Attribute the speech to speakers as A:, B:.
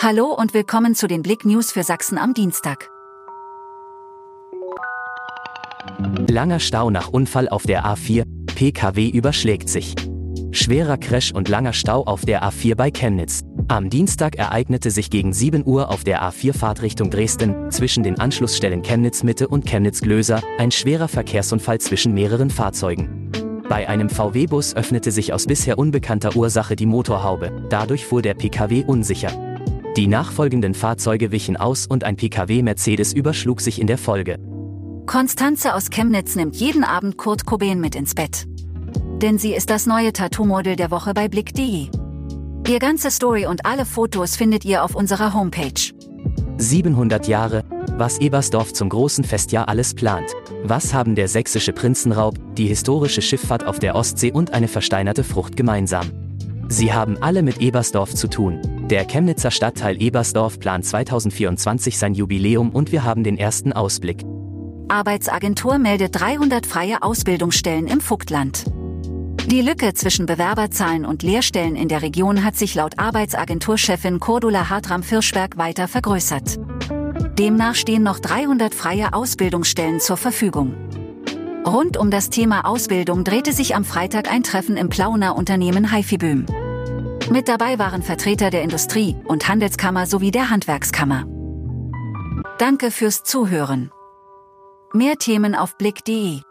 A: Hallo und willkommen zu den Blick News für Sachsen am Dienstag.
B: Langer Stau nach Unfall auf der A4, PKW überschlägt sich. Schwerer Crash und langer Stau auf der A4 bei Chemnitz. Am Dienstag ereignete sich gegen 7 Uhr auf der A4 Fahrtrichtung Dresden, zwischen den Anschlussstellen Chemnitz Mitte und Chemnitz Glöser, ein schwerer Verkehrsunfall zwischen mehreren Fahrzeugen. Bei einem VW-Bus öffnete sich aus bisher unbekannter Ursache die Motorhaube, dadurch fuhr der Pkw unsicher. Die nachfolgenden Fahrzeuge wichen aus und ein Pkw Mercedes überschlug sich in der Folge.
A: Konstanze aus Chemnitz nimmt jeden Abend Kurt Cobain mit ins Bett. Denn sie ist das neue Tattoo-Model der Woche bei Blick.de. Ihr ganze Story und alle Fotos findet ihr auf unserer Homepage.
B: 700 Jahre, was Ebersdorf zum großen Festjahr alles plant. Was haben der sächsische Prinzenraub, die historische Schifffahrt auf der Ostsee und eine versteinerte Frucht gemeinsam? Sie haben alle mit Ebersdorf zu tun. Der Chemnitzer Stadtteil Ebersdorf plant 2024 sein Jubiläum und wir haben den ersten Ausblick.
A: Arbeitsagentur meldet 300 freie Ausbildungsstellen im Vogtland. Die Lücke zwischen Bewerberzahlen und Lehrstellen in der Region hat sich laut Arbeitsagenturchefin Cordula Hartram-Firschberg weiter vergrößert. Demnach stehen noch 300 freie Ausbildungsstellen zur Verfügung. Rund um das Thema Ausbildung drehte sich am Freitag ein Treffen im Plauner Unternehmen Haifiböhm. Mit dabei waren Vertreter der Industrie- und Handelskammer sowie der Handwerkskammer. Danke fürs Zuhören. Mehr Themen auf blick.de